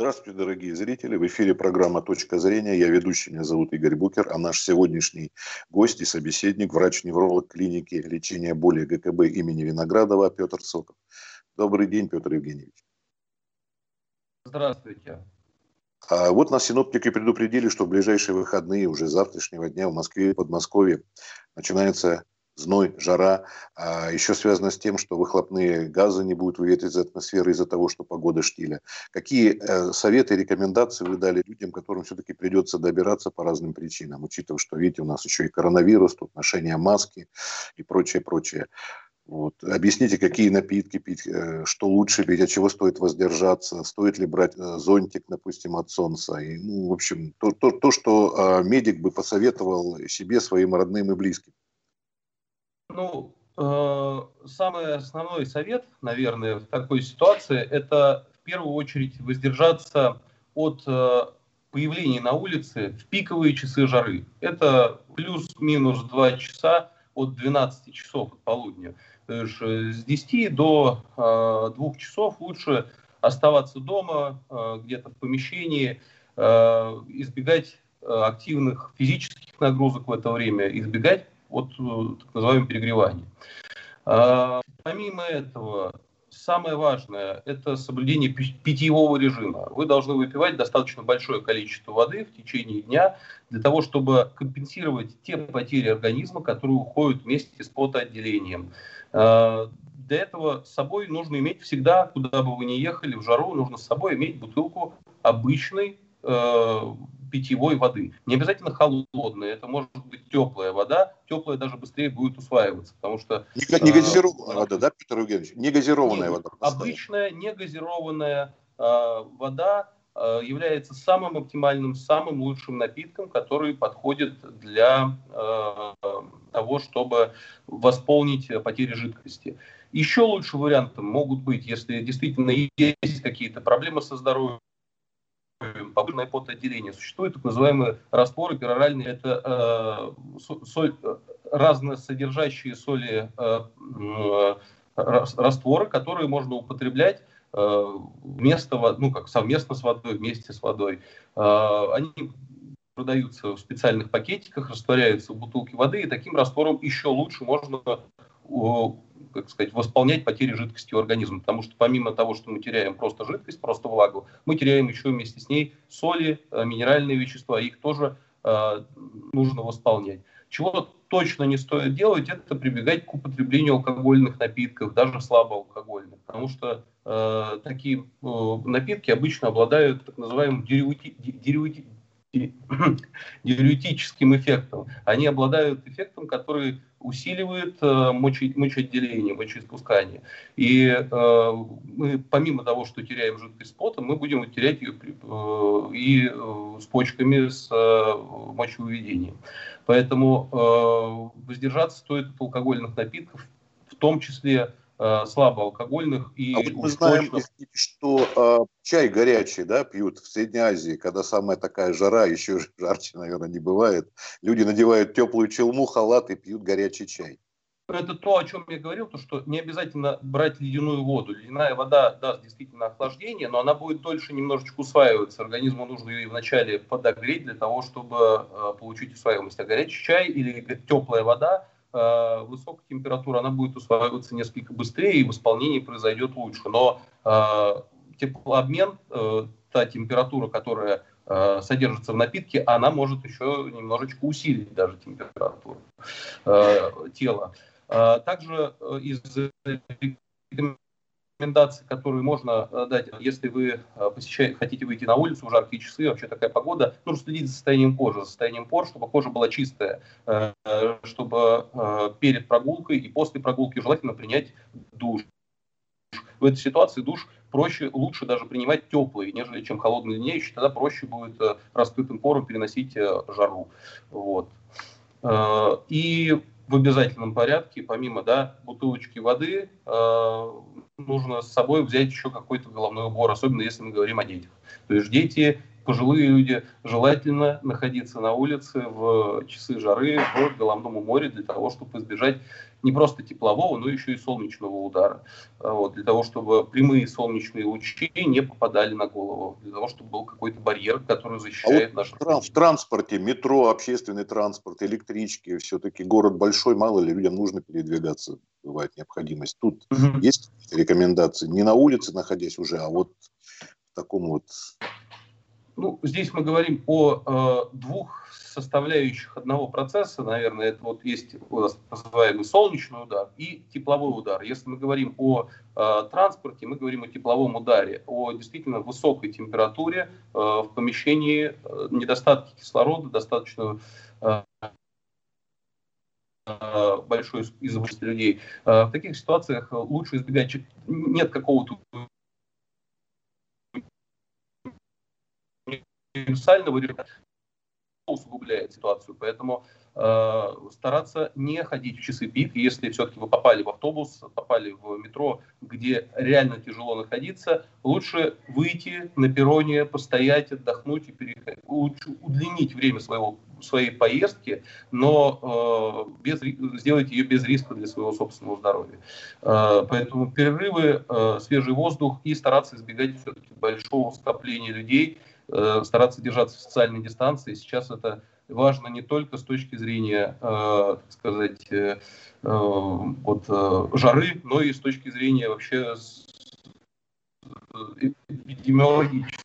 Здравствуйте, дорогие зрители. В эфире программа «Точка зрения». Я ведущий, меня зовут Игорь Букер, а наш сегодняшний гость и собеседник, врач-невролог клиники лечения боли ГКБ имени Виноградова Петр Соков. Добрый день, Петр Евгеньевич. Здравствуйте. А вот нас синоптики предупредили, что в ближайшие выходные, уже завтрашнего дня в Москве и Подмосковье начинается зной, жара. А еще связано с тем, что выхлопные газы не будут выветрить из атмосферы из-за того, что погода штиля. Какие э, советы рекомендации вы дали людям, которым все-таки придется добираться по разным причинам, учитывая, что, видите, у нас еще и коронавирус, тут ношение маски и прочее, прочее. Вот. Объясните, какие напитки пить, э, что лучше пить, от чего стоит воздержаться, стоит ли брать э, зонтик, допустим, от солнца. И, ну, в общем, то, то, то что э, медик бы посоветовал себе, своим родным и близким. Ну, э, самый основной совет, наверное, в такой ситуации, это в первую очередь воздержаться от э, появления на улице в пиковые часы жары. Это плюс-минус 2 часа от 12 часов от полудня. То есть э, с 10 до э, 2 часов лучше оставаться дома, э, где-то в помещении, э, избегать э, активных физических нагрузок в это время, избегать от э, так называемого перегревания. А, помимо этого, самое важное – это соблюдение питьевого режима. Вы должны выпивать достаточно большое количество воды в течение дня для того, чтобы компенсировать те потери организма, которые уходят вместе с потоотделением. А, для этого с собой нужно иметь всегда, куда бы вы ни ехали, в жару, нужно с собой иметь бутылку обычной э, питьевой воды. Не обязательно холодная, это может быть теплая вода. Теплая даже быстрее будет усваиваться, потому что... Не, не газированная вода, да, Петр Евгеньевич? Не газированная не, вода. Обычная негазированная э, вода э, является самым оптимальным, самым лучшим напитком, который подходит для э, того, чтобы восполнить потери жидкости. Еще лучше вариантом могут быть, если действительно есть какие-то проблемы со здоровьем, повышенное потоотделение. Существуют так называемые растворы пероральные. Это э, соль, разносодержащие соли э, э, растворы, которые можно употреблять э, вместо, ну как совместно с водой, вместе с водой. Э, они продаются в специальных пакетиках, растворяются в бутылке воды, и таким раствором еще лучше можно как сказать, восполнять потери жидкости у организма. Потому что помимо того, что мы теряем просто жидкость, просто влагу, мы теряем еще вместе с ней соли, э, минеральные вещества. Их тоже э, нужно восполнять. Чего точно не стоит делать, это прибегать к употреблению алкогольных напитков, даже слабоалкогольных. Потому что э, такие э, напитки обычно обладают так называемым деривати, деривати, диуретическим эффектом. Они обладают эффектом, который усиливает э, мочи, мочеотделение, мочеиспускание. И э, мы, помимо того, что теряем жидкость с потом, мы будем терять ее э, и с почками, с мочевыведением. Поэтому воздержаться стоит от алкогольных напитков, в том числе слабоалкогольных. И а вот мы знаем, точно... что э, чай горячий да, пьют в Средней Азии, когда самая такая жара, еще жарче, наверное, не бывает. Люди надевают теплую челму, халат и пьют горячий чай. Это то, о чем я говорил, то, что не обязательно брать ледяную воду. Ледяная вода даст действительно охлаждение, но она будет дольше немножечко усваиваться. Организму нужно ее вначале подогреть для того, чтобы э, получить усваиваемость. А горячий чай или теплая вода – э, высокая температура, она будет усваиваться несколько быстрее, и восполнение произойдет лучше. Но э, теплообмен, э, та температура, которая э, содержится в напитке, она может еще немножечко усилить даже температуру э, тела. Э, также э, из рекомендации, которые можно э, дать, если вы э, посещаете, хотите выйти на улицу в жаркие часы, вообще такая погода, нужно следить за состоянием кожи, за состоянием пор, чтобы кожа была чистая, э, чтобы перед прогулкой и после прогулки желательно принять душ. В этой ситуации душ проще, лучше даже принимать теплый, нежели чем холодный леденящий, тогда проще будет раскрытым пором переносить жару. Вот. И в обязательном порядке, помимо да, бутылочки воды, э, нужно с собой взять еще какой-то головной убор, особенно если мы говорим о детях. То есть дети пожилые люди, желательно находиться на улице в часы жары в головном море для того, чтобы избежать не просто теплового, но еще и солнечного удара. А вот, для того, чтобы прямые солнечные лучи не попадали на голову. Для того, чтобы был какой-то барьер, который защищает а вот наш... В транспорте, метро, общественный транспорт, электрички, все-таки город большой, мало ли людям нужно передвигаться, бывает необходимость. Тут угу. есть рекомендации? Не на улице находясь уже, а вот в таком вот... Ну, здесь мы говорим о э, двух составляющих одного процесса, наверное, это вот есть у нас называемый солнечный удар и тепловой удар. Если мы говорим о э, транспорте, мы говорим о тепловом ударе, о действительно высокой температуре э, в помещении, э, недостатке кислорода, достаточно э, большой изобилие людей. Э, в таких ситуациях лучше избегать, нет какого-то универсального решения усугубляет ситуацию. Поэтому э, стараться не ходить в часы пик. Если все-таки вы попали в автобус, попали в метро, где реально тяжело находиться, лучше выйти на перроне, постоять, отдохнуть и переходить. Удлинить время своего, своей поездки, но э, без, сделать ее без риска для своего собственного здоровья. Э, поэтому перерывы, э, свежий воздух и стараться избегать все-таки большого скопления людей – Э, стараться держаться социальной дистанции. Сейчас это важно не только с точки зрения, э, так сказать, э, вот, жары, но и с точки зрения вообще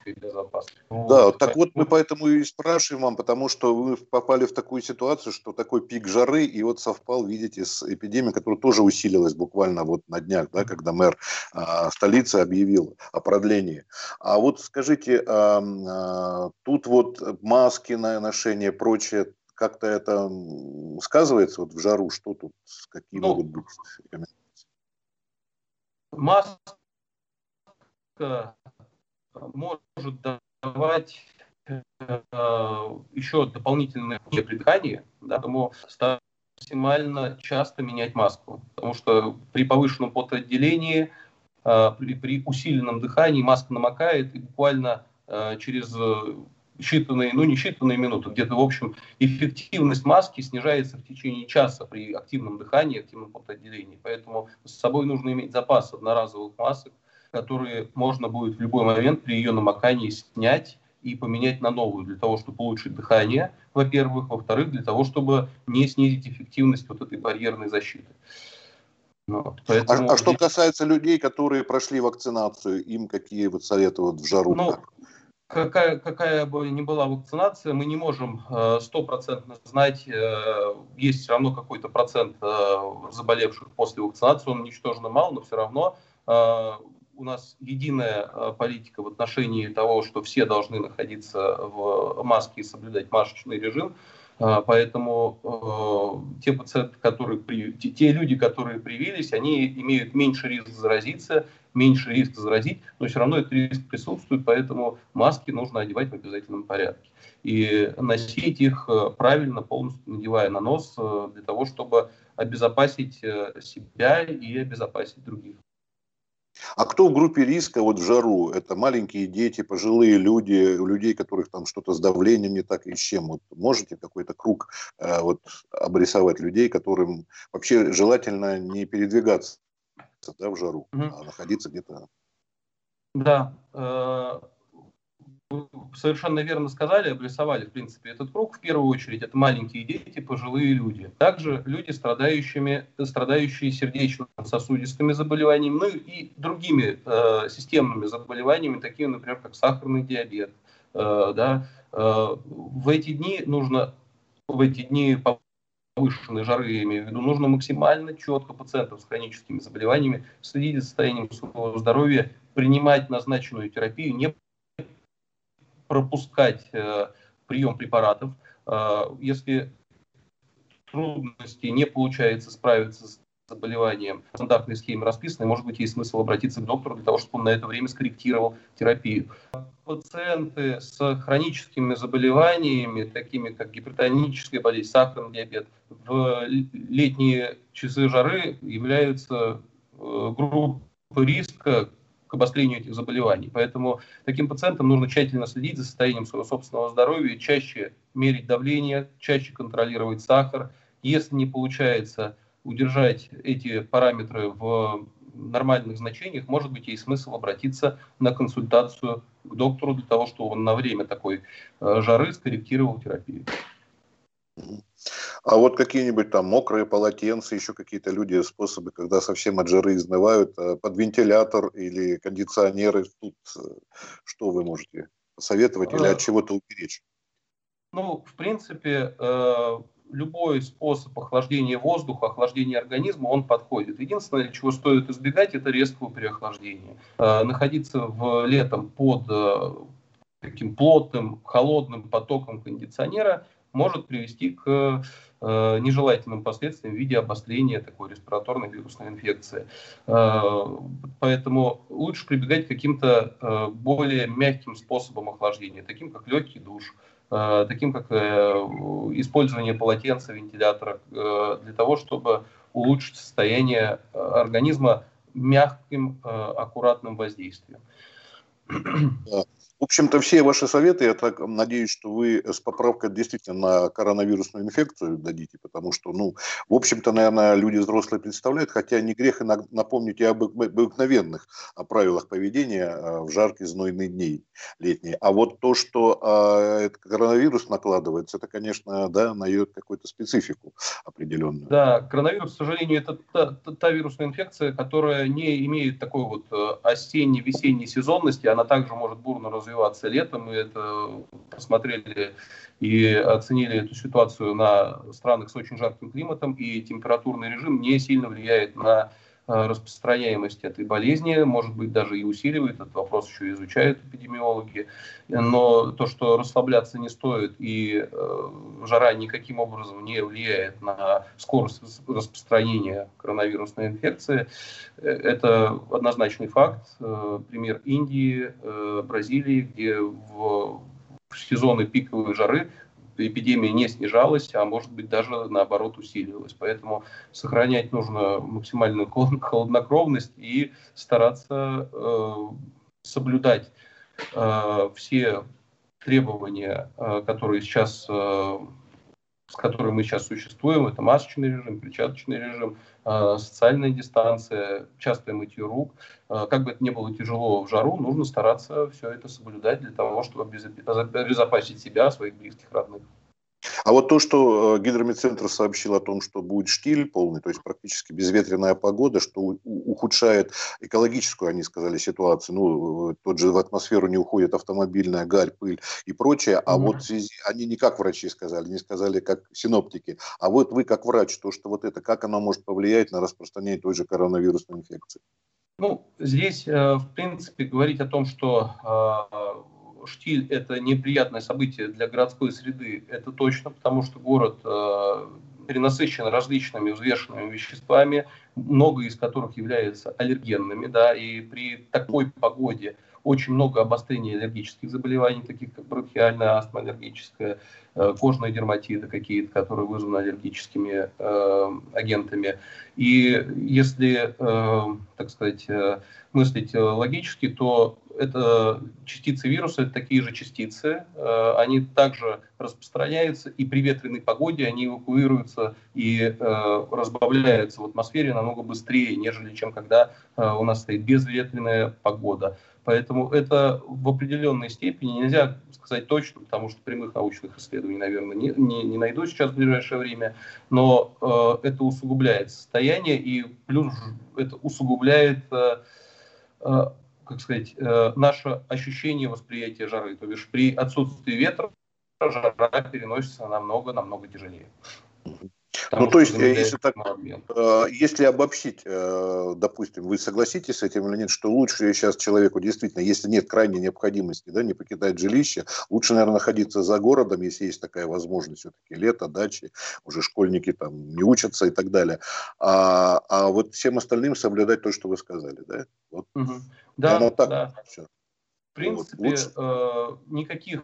эпидемиологической безопасности. Да, вот, так вот мы поэтому и спрашиваем вам, потому что вы попали в такую ситуацию, что такой пик жары, и вот совпал, видите, с эпидемией, которая тоже усилилась буквально вот на днях, да, когда мэр а, столицы объявил о продлении. А вот скажите, а, а, тут вот маски на ношение, прочее, как-то это сказывается вот в жару, что тут, какие ну, могут быть рекомендации? Маски может давать э, еще дополнительное придыхание, да, поэтому стараюсь максимально часто менять маску, потому что при повышенном потоотделении, э, при, при усиленном дыхании маска намокает, и буквально э, через считанные, ну не считанные минуты, где-то, в общем, эффективность маски снижается в течение часа при активном дыхании, активном потоотделении. Поэтому с собой нужно иметь запас одноразовых масок, которые можно будет в любой момент при ее намокании снять и поменять на новую, для того, чтобы улучшить дыхание, во-первых, во-вторых, для того, чтобы не снизить эффективность вот этой барьерной защиты. Вот, поэтому... а, а что касается людей, которые прошли вакцинацию, им какие вот советы вот в жару? Ну, какая, какая бы ни была вакцинация, мы не можем э, стопроцентно знать, э, есть все равно какой-то процент э, заболевших после вакцинации, он ничтожно мал, но все равно у нас единая э, политика в отношении того, что все должны находиться в маске и соблюдать масочный режим. Э, поэтому э, те пациенты, которые те, те люди, которые привились, они имеют меньше риск заразиться, меньше риск заразить, но все равно этот риск присутствует, поэтому маски нужно одевать в обязательном порядке. И носить их правильно, полностью надевая на нос, для того, чтобы обезопасить себя и обезопасить других. А кто в группе риска вот в жару? Это маленькие дети, пожилые люди, у людей, которых там что-то с давлением не так и с чем. Вот можете какой-то круг э, вот обрисовать людей, которым вообще желательно не передвигаться да, в жару, угу. а находиться где-то. Да, э, совершенно верно сказали, обрисовали, в принципе, этот круг. В первую очередь, это маленькие дети, пожилые люди. Также люди, страдающими, страдающие сердечно-сосудистыми заболеваниями, ну и другими э, системными заболеваниями, такими, например, как сахарный диабет. Э, да. э, в эти дни нужно, в эти дни повышенной жары, я имею в виду, нужно максимально четко пациентов с хроническими заболеваниями следить за состоянием своего здоровья, принимать назначенную терапию, не пропускать э, прием препаратов. Э, если трудности не получается справиться с заболеванием, стандартной схеме расписаны, может быть, есть смысл обратиться к доктору для того, чтобы он на это время скорректировал терапию. Пациенты с хроническими заболеваниями, такими как гипертоническая болезнь, сахарный диабет, в летние часы жары являются э, группой риска, к обострению этих заболеваний. Поэтому таким пациентам нужно тщательно следить за состоянием своего собственного здоровья, чаще мерить давление, чаще контролировать сахар. Если не получается удержать эти параметры в нормальных значениях, может быть, есть смысл обратиться на консультацию к доктору для того, чтобы он на время такой э, жары скорректировал терапию. А вот какие-нибудь там мокрые полотенца, еще какие-то люди, способы, когда совсем от жары изнывают, э, под вентилятор или кондиционеры, тут э, что вы можете посоветовать или от чего-то уберечь? Ну, в принципе, любой способ охлаждения воздуха, охлаждения организма, он подходит. Единственное, чего стоит избегать, это резкого переохлаждения. Э, находиться в летом под э, таким плотным, холодным потоком кондиционера может привести к э, нежелательным последствиям в виде обострения такой респираторной вирусной инфекции. Поэтому лучше прибегать к каким-то более мягким способам охлаждения, таким как легкий душ, Э, таким как э, использование полотенца, вентилятора, э, для того, чтобы улучшить состояние организма мягким, аккуратным воздействием. В общем-то, все ваши советы, я так надеюсь, что вы с поправкой действительно на коронавирусную инфекцию дадите, потому что, ну, в общем-то, наверное, люди взрослые представляют, хотя не грех и напомнить и об обыкновенных о правилах поведения э, в жаркие знойные дни летние. А вот то, что а, коронавирус накладывается, это, конечно, да, дает какую-то специфику определенную. Да, коронавирус, к сожалению, это та, та, та вирусная инфекция, которая не имеет такой вот э, осенне-весенней сезонности, она также может бурно развиваться развиваться летом. Мы это посмотрели и оценили эту ситуацию на странах с очень жарким климатом, и температурный режим не сильно влияет на распространяемость этой болезни, может быть, даже и усиливает. Этот вопрос еще изучают эпидемиологи. Но то, что расслабляться не стоит и э, жара никаким образом не влияет на скорость распространения коронавирусной инфекции, э, это однозначный факт. Э, пример Индии, э, Бразилии, где в сезоны пиковой жары эпидемия не снижалась, а может быть даже наоборот усиливалась. Поэтому сохранять нужно максимальную холоднокровность и стараться э, соблюдать э, все требования, э, которые сейчас э, с которой мы сейчас существуем, это масочный режим, перчаточный режим, э, социальная дистанция, частое мытье рук. Э, как бы это ни было тяжело в жару, нужно стараться все это соблюдать для того, чтобы обезопасить себя, своих близких, родных. А вот то, что э, гидромедцентр сообщил о том, что будет штиль полный, то есть практически безветренная погода, что ухудшает экологическую, они сказали, ситуацию. Ну, э, тот же в атмосферу не уходит автомобильная гарь, пыль и прочее. А mm-hmm. вот в связи, они не как врачи сказали, не сказали как синоптики. А вот вы как врач, то, что вот это, как оно может повлиять на распространение той же коронавирусной инфекции? Ну, здесь, э, в принципе, говорить о том, что штиль – это неприятное событие для городской среды, это точно, потому что город э, перенасыщен различными взвешенными веществами, много из которых являются аллергенными, да, и при такой погоде очень много обострений аллергических заболеваний, таких как бронхиальная астма аллергическая, э, кожные дерматиты какие-то, которые вызваны аллергическими э, агентами. И если, э, так сказать, э, мыслить логически, то это частицы вируса, это такие же частицы, э, они также распространяются, и при ветреной погоде они эвакуируются и э, разбавляются в атмосфере намного быстрее, нежели чем когда э, у нас стоит безветренная погода. Поэтому это в определенной степени нельзя сказать точно, потому что прямых научных исследований, наверное, не, не, не найду сейчас в ближайшее время, но э, это усугубляет состояние и плюс это усугубляет э, как сказать, э, наше ощущение восприятия жары. То бишь при отсутствии ветра жара переносится намного-намного тяжелее. Потому ну, то есть, э, если, так, э, если обобщить, э, допустим, вы согласитесь с этим или нет, что лучше сейчас человеку действительно, если нет крайней необходимости, да, не покидать жилище, лучше, наверное, находиться за городом, если есть такая возможность, все-таки лето, дачи, уже школьники там не учатся и так далее. А, а вот всем остальным соблюдать то, что вы сказали, да? Вот. Угу. Да, так, да. Все. В принципе, вот, никаких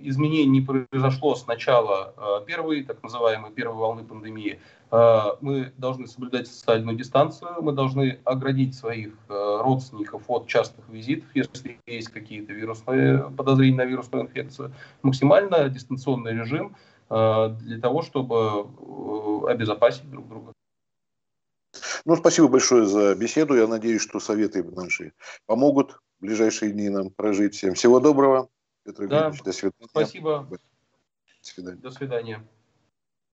изменений не произошло с начала первой, так называемой первой волны пандемии. Мы должны соблюдать социальную дистанцию, мы должны оградить своих родственников от частых визитов, если есть какие-то вирусные подозрения на вирусную инфекцию. Максимально дистанционный режим для того, чтобы обезопасить друг друга. Ну, спасибо большое за беседу. Я надеюсь, что советы наши помогут ближайшие дни нам прожить. Всем всего доброго. Петр да. До свидания. Спасибо. До свидания. До свидания.